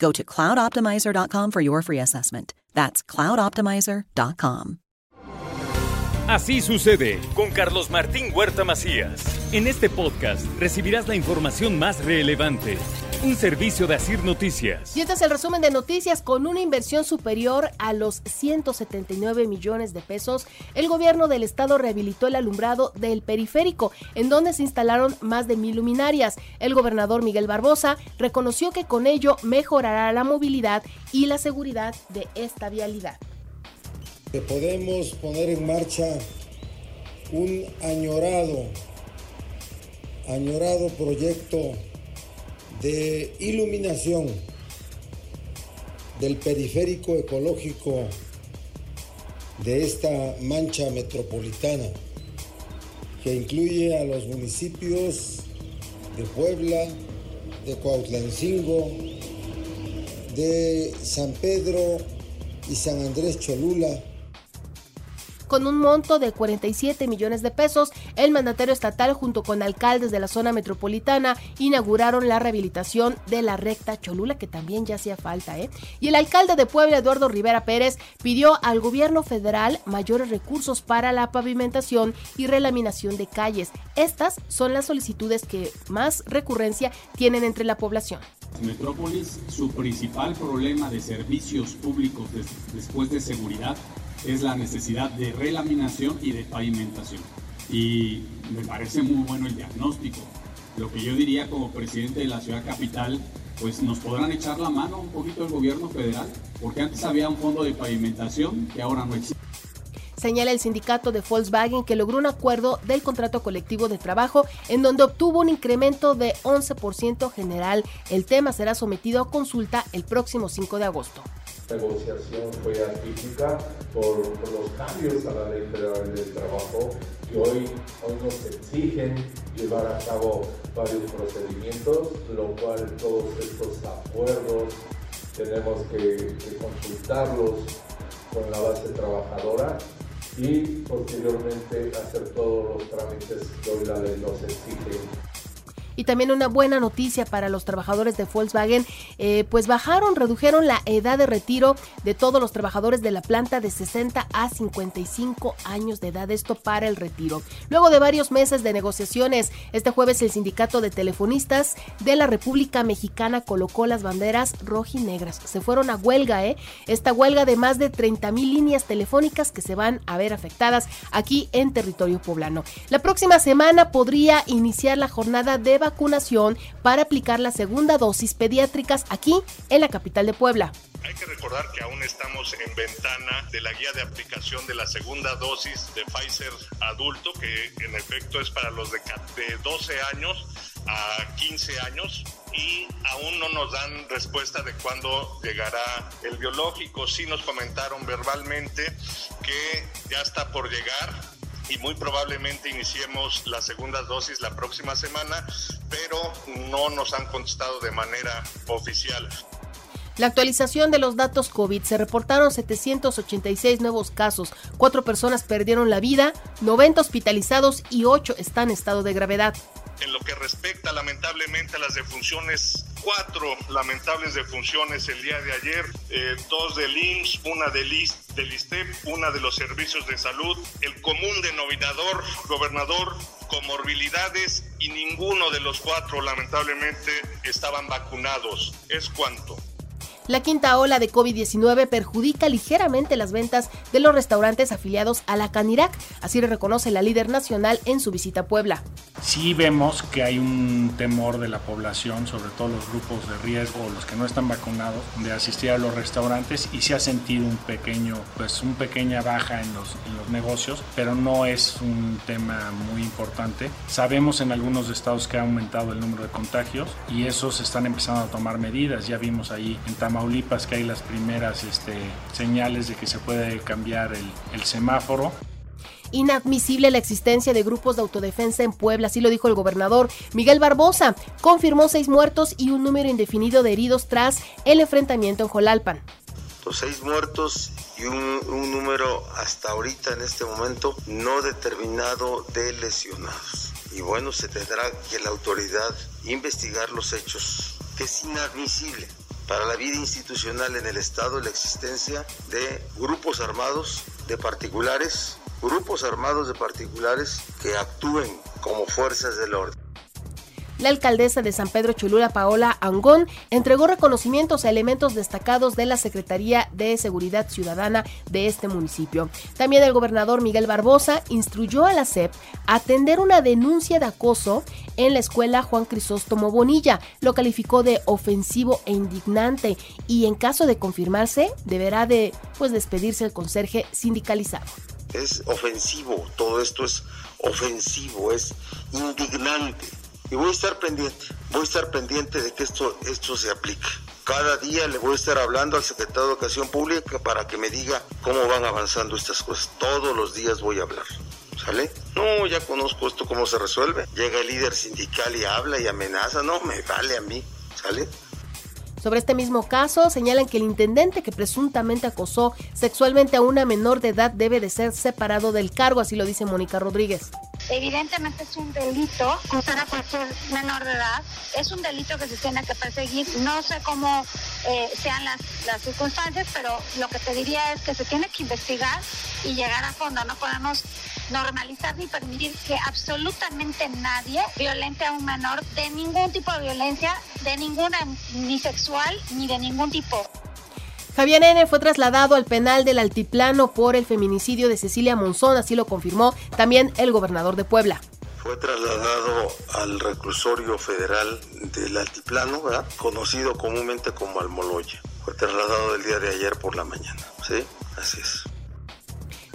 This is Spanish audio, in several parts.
Go to cloudoptimizer.com for your free assessment. That's cloudoptimizer.com. Así sucede con Carlos Martín Huerta Macías. En este podcast recibirás la información más relevante. Un servicio de Asir Noticias. Y este es el resumen de noticias. Con una inversión superior a los 179 millones de pesos, el gobierno del estado rehabilitó el alumbrado del periférico, en donde se instalaron más de mil luminarias. El gobernador Miguel Barbosa reconoció que con ello mejorará la movilidad y la seguridad de esta vialidad que podemos poner en marcha un añorado, añorado proyecto de iluminación del periférico ecológico de esta mancha metropolitana que incluye a los municipios de Puebla, de Cuautlancingo, de San Pedro y San Andrés Cholula, con un monto de 47 millones de pesos, el mandatario estatal junto con alcaldes de la zona metropolitana inauguraron la rehabilitación de la recta Cholula, que también ya hacía falta, ¿eh? Y el alcalde de Puebla, Eduardo Rivera Pérez, pidió al gobierno federal mayores recursos para la pavimentación y relaminación de calles. Estas son las solicitudes que más recurrencia tienen entre la población. Metrópolis, su principal problema de servicios públicos después de seguridad es la necesidad de relaminación y de pavimentación. Y me parece muy bueno el diagnóstico. Lo que yo diría como presidente de la ciudad capital, pues nos podrán echar la mano un poquito el gobierno federal, porque antes había un fondo de pavimentación que ahora no existe. Señala el sindicato de Volkswagen que logró un acuerdo del contrato colectivo de trabajo en donde obtuvo un incremento de 11% general. El tema será sometido a consulta el próximo 5 de agosto negociación fue atípica por, los cambios a la ley federal del trabajo que hoy, hoy nos exigen llevar a cabo varios procedimientos, lo cual todos estos acuerdos tenemos que, que consultarlos con la base trabajadora y posteriormente hacer todos los trámites que hoy la ley nos exige y también una buena noticia para los trabajadores de Volkswagen, eh, pues bajaron, redujeron la edad de retiro de todos los trabajadores de la planta de 60 a 55 años de edad, esto para el retiro. Luego de varios meses de negociaciones, este jueves el sindicato de telefonistas de la República Mexicana colocó las banderas rojinegras. Se fueron a huelga, ¿eh? Esta huelga de más de 30 mil líneas telefónicas que se van a ver afectadas aquí en territorio poblano. La próxima semana podría iniciar la jornada de vacunación para aplicar la segunda dosis pediátricas aquí en la capital de Puebla. Hay que recordar que aún estamos en ventana de la guía de aplicación de la segunda dosis de Pfizer adulto, que en efecto es para los de, 12 años a 15 años y aún no nos dan respuesta de cuándo llegará el biológico. Sí nos comentaron verbalmente que ya está por llegar y muy probablemente iniciemos la segunda dosis la próxima semana, pero no nos han contestado de manera oficial. La actualización de los datos COVID se reportaron 786 nuevos casos, cuatro personas perdieron la vida, 90 hospitalizados y 8 están en estado de gravedad. En lo que respecta lamentablemente a las defunciones, cuatro lamentables defunciones el día de ayer, eh, dos del IMSS, una del, del ISTEP, una de los servicios de salud, el común denominador, gobernador, comorbilidades y ninguno de los cuatro lamentablemente estaban vacunados. Es cuanto. La quinta ola de COVID-19 perjudica ligeramente las ventas de los restaurantes afiliados a la Canirac, así lo reconoce la líder nacional en su visita a Puebla. Sí vemos que hay un temor de la población, sobre todo los grupos de riesgo, los que no están vacunados, de asistir a los restaurantes y se ha sentido un pequeño, pues una pequeña baja en los, en los negocios, pero no es un tema muy importante. Sabemos en algunos estados que ha aumentado el número de contagios y esos están empezando a tomar medidas. Ya vimos ahí en Tamaulipas Tamaulipas que hay las primeras este, señales de que se puede cambiar el, el semáforo inadmisible la existencia de grupos de autodefensa en Puebla, así lo dijo el gobernador Miguel Barbosa. Confirmó seis muertos y un número indefinido de heridos tras el enfrentamiento en Jolalpan. Los seis muertos y un, un número hasta ahorita en este momento no determinado de lesionados. Y bueno, se tendrá que la autoridad investigar los hechos. Es inadmisible para la vida institucional en el Estado la existencia de grupos armados, de particulares, grupos armados de particulares que actúen como fuerzas del orden. La alcaldesa de San Pedro Cholula, Paola Angón, entregó reconocimientos a elementos destacados de la Secretaría de Seguridad Ciudadana de este municipio. También el gobernador Miguel Barbosa instruyó a la SEP a atender una denuncia de acoso en la escuela Juan Crisóstomo Bonilla. Lo calificó de ofensivo e indignante y en caso de confirmarse deberá de pues despedirse el conserje sindicalizado. Es ofensivo, todo esto es ofensivo, es indignante y voy a estar pendiente, voy a estar pendiente de que esto, esto se aplique. Cada día le voy a estar hablando al secretario de Educación Pública para que me diga cómo van avanzando estas cosas. Todos los días voy a hablar. ¿Sale? No, ya conozco esto cómo se resuelve. Llega el líder sindical y habla y amenaza. No, me vale a mí. ¿Sale? Sobre este mismo caso, señalan que el intendente que presuntamente acosó sexualmente a una menor de edad debe de ser separado del cargo, así lo dice Mónica Rodríguez. Evidentemente es un delito acusar a cualquier menor de edad. Es un delito que se tiene que perseguir. No sé cómo eh, sean las, las circunstancias, pero lo que te diría es que se tiene que investigar y llegar a fondo. No podemos normalizar ni permitir que absolutamente nadie violente a un menor de ningún tipo de violencia, de ninguna, ni sexual, ni de ningún tipo. Javier N. fue trasladado al penal del Altiplano por el feminicidio de Cecilia Monzón, así lo confirmó también el gobernador de Puebla. Fue trasladado al reclusorio federal del Altiplano, conocido comúnmente como Almoloya. Fue trasladado el día de ayer por la mañana, ¿sí? Así es.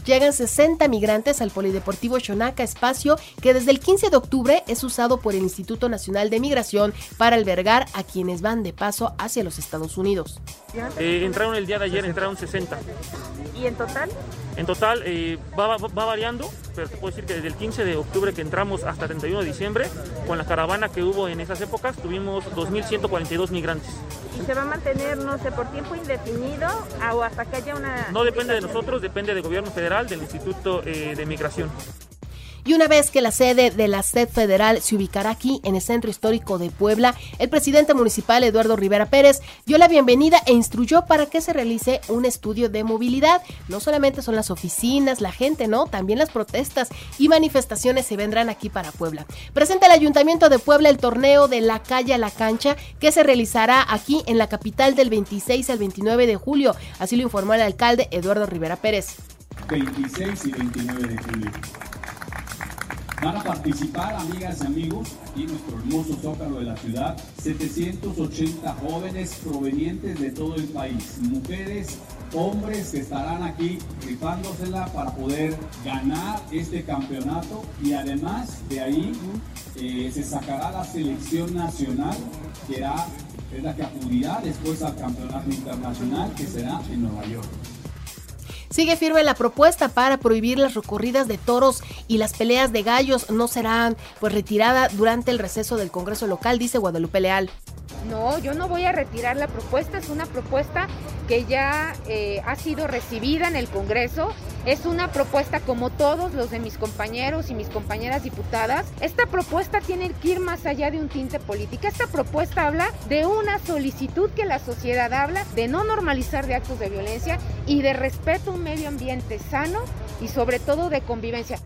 Llegan 60 migrantes al Polideportivo Xonaca, espacio que desde el 15 de octubre es usado por el Instituto Nacional de Migración para albergar a quienes van de paso hacia los Estados Unidos. Eh, entraron el día de ayer, entraron 60. ¿Y en total? En total eh, va, va, variando, pero te puedo decir que desde el 15 de octubre que entramos hasta el 31 de diciembre, con la caravana que hubo en esas épocas, tuvimos 2.142 migrantes. ¿Y se va a mantener, no sé, por tiempo indefinido o hasta que haya una... No depende de nosotros, depende del gobierno federal, del Instituto eh, de Migración. Y una vez que la sede de la SED federal se ubicará aquí en el centro histórico de Puebla, el presidente municipal Eduardo Rivera Pérez dio la bienvenida e instruyó para que se realice un estudio de movilidad. No solamente son las oficinas, la gente, no, también las protestas y manifestaciones se vendrán aquí para Puebla. Presenta el Ayuntamiento de Puebla el torneo de la calle a la cancha que se realizará aquí en la capital del 26 al 29 de julio. Así lo informó el alcalde Eduardo Rivera Pérez. 26 y 29 de julio. Van a participar, amigas y amigos, aquí en nuestro hermoso zócalo de la ciudad, 780 jóvenes provenientes de todo el país, mujeres, hombres que estarán aquí rifándosela para poder ganar este campeonato y además de ahí eh, se sacará la selección nacional que es la que acudirá después al campeonato internacional que será en Nueva York. Sigue firme la propuesta para prohibir las recorridas de toros y las peleas de gallos no serán pues retirada durante el receso del Congreso local, dice Guadalupe Leal. No, yo no voy a retirar la propuesta, es una propuesta que ya eh, ha sido recibida en el Congreso. Es una propuesta como todos los de mis compañeros y mis compañeras diputadas. Esta propuesta tiene que ir más allá de un tinte político. Esta propuesta habla de una solicitud que la sociedad habla de no normalizar de actos de violencia y de respeto a un medio ambiente sano y sobre todo de convivencia.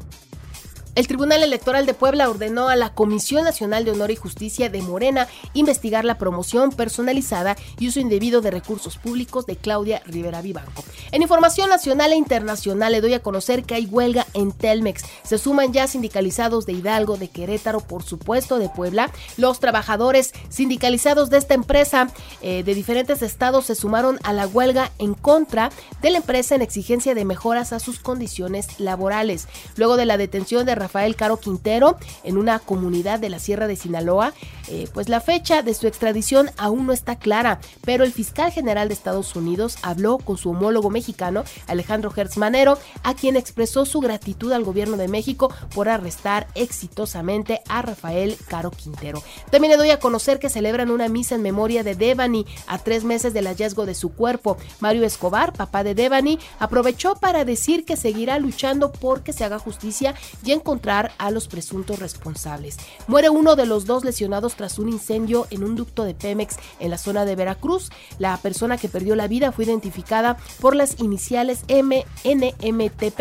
El Tribunal Electoral de Puebla ordenó a la Comisión Nacional de Honor y Justicia de Morena investigar la promoción personalizada y uso indebido de recursos públicos de Claudia Rivera Vivanco. En información nacional e internacional le doy a conocer que hay huelga en Telmex. Se suman ya sindicalizados de Hidalgo, de Querétaro, por supuesto de Puebla. Los trabajadores sindicalizados de esta empresa eh, de diferentes estados se sumaron a la huelga en contra de la empresa en exigencia de mejoras a sus condiciones laborales. Luego de la detención de Rafael Caro Quintero en una comunidad de la Sierra de Sinaloa, eh, pues la fecha de su extradición aún no está clara, pero el fiscal general de Estados Unidos habló con su homólogo mexicano, Alejandro Hertz Manero, a quien expresó su gratitud al gobierno de México por arrestar exitosamente a Rafael Caro Quintero. También le doy a conocer que celebran una misa en memoria de Devani a tres meses del hallazgo de su cuerpo. Mario Escobar, papá de Devani, aprovechó para decir que seguirá luchando porque se haga justicia y encontrar a los presuntos responsables. Muere uno de los dos lesionados tras un incendio en un ducto de Pemex en la zona de Veracruz. La persona que perdió la vida fue identificada por las iniciales MNMTP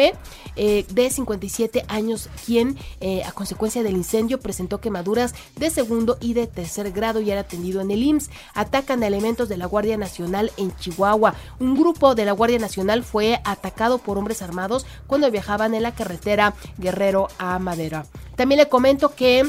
eh, de 57 años, quien eh, a consecuencia del incendio presentó quemaduras de segundo y de tercer grado y era atendido en el IMSS. Atacan a elementos de la Guardia Nacional en Chihuahua. Un grupo de la Guardia Nacional fue atacado por hombres armados cuando viajaban en la carretera Guerrero a Madera. También le comento que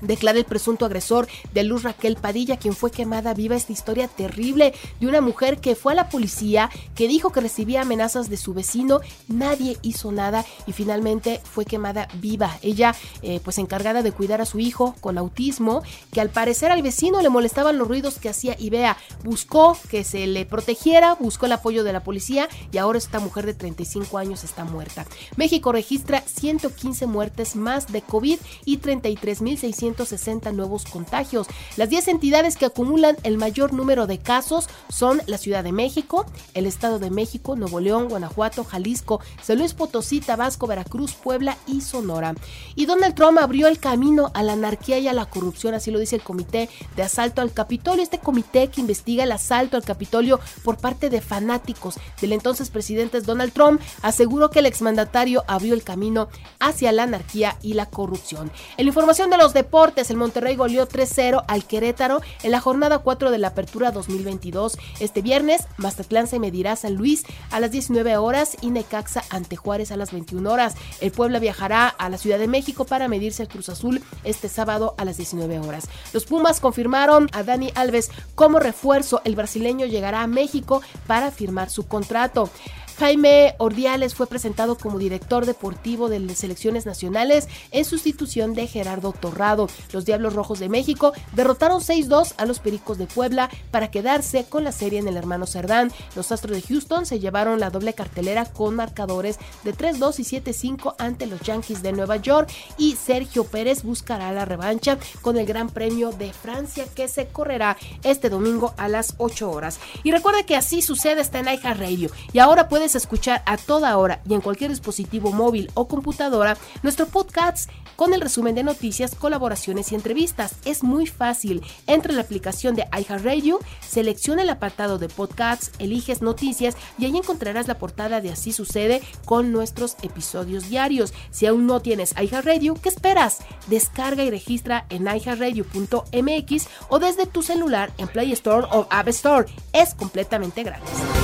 declara el presunto agresor de Luz Raquel Padilla, quien fue quemada viva. Esta historia terrible de una mujer que fue a la policía, que dijo que recibía amenazas de su vecino, nadie hizo nada y finalmente fue quemada viva. Ella, eh, pues encargada de cuidar a su hijo con autismo, que al parecer al vecino le molestaban los ruidos que hacía y vea, buscó que se le protegiera, buscó el apoyo de la policía y ahora esta mujer de 35 años está muerta. México registra 115 muertes más de COVID y 33.600 160 nuevos contagios. Las 10 entidades que acumulan el mayor número de casos son la Ciudad de México, el Estado de México, Nuevo León, Guanajuato, Jalisco, San Luis Potosí, Tabasco, Veracruz, Puebla y Sonora. Y Donald Trump abrió el camino a la anarquía y a la corrupción, así lo dice el Comité de Asalto al Capitolio, este comité que investiga el asalto al Capitolio por parte de fanáticos del entonces presidente Donald Trump, aseguró que el exmandatario abrió el camino hacia la anarquía y la corrupción. En la información de los deportes, el Monterrey goleó 3-0 al Querétaro en la jornada 4 de la Apertura 2022. Este viernes, Mazatlán se medirá a San Luis a las 19 horas y Necaxa ante Juárez a las 21 horas. El Puebla viajará a la Ciudad de México para medirse al Cruz Azul este sábado a las 19 horas. Los Pumas confirmaron a Dani Alves como refuerzo. El brasileño llegará a México para firmar su contrato. Jaime Ordiales fue presentado como director deportivo de las selecciones nacionales en sustitución de Gerardo Torrado. Los Diablos Rojos de México derrotaron 6-2 a los Pericos de Puebla para quedarse con la serie en el hermano Cerdán. Los Astros de Houston se llevaron la doble cartelera con marcadores de 3-2 y 7-5 ante los Yankees de Nueva York y Sergio Pérez buscará la revancha con el Gran Premio de Francia que se correrá este domingo a las 8 horas. Y recuerda que así sucede está en Radio y ahora puede escuchar a toda hora y en cualquier dispositivo móvil o computadora nuestro podcast con el resumen de noticias, colaboraciones y entrevistas. Es muy fácil. Entra en la aplicación de iHeartRadio, selecciona el apartado de podcasts, eliges noticias y ahí encontrarás la portada de Así sucede con nuestros episodios diarios. Si aún no tienes iHeartRadio, ¿qué esperas? Descarga y registra en iHeartRadio.mx o desde tu celular en Play Store o App Store. Es completamente gratis.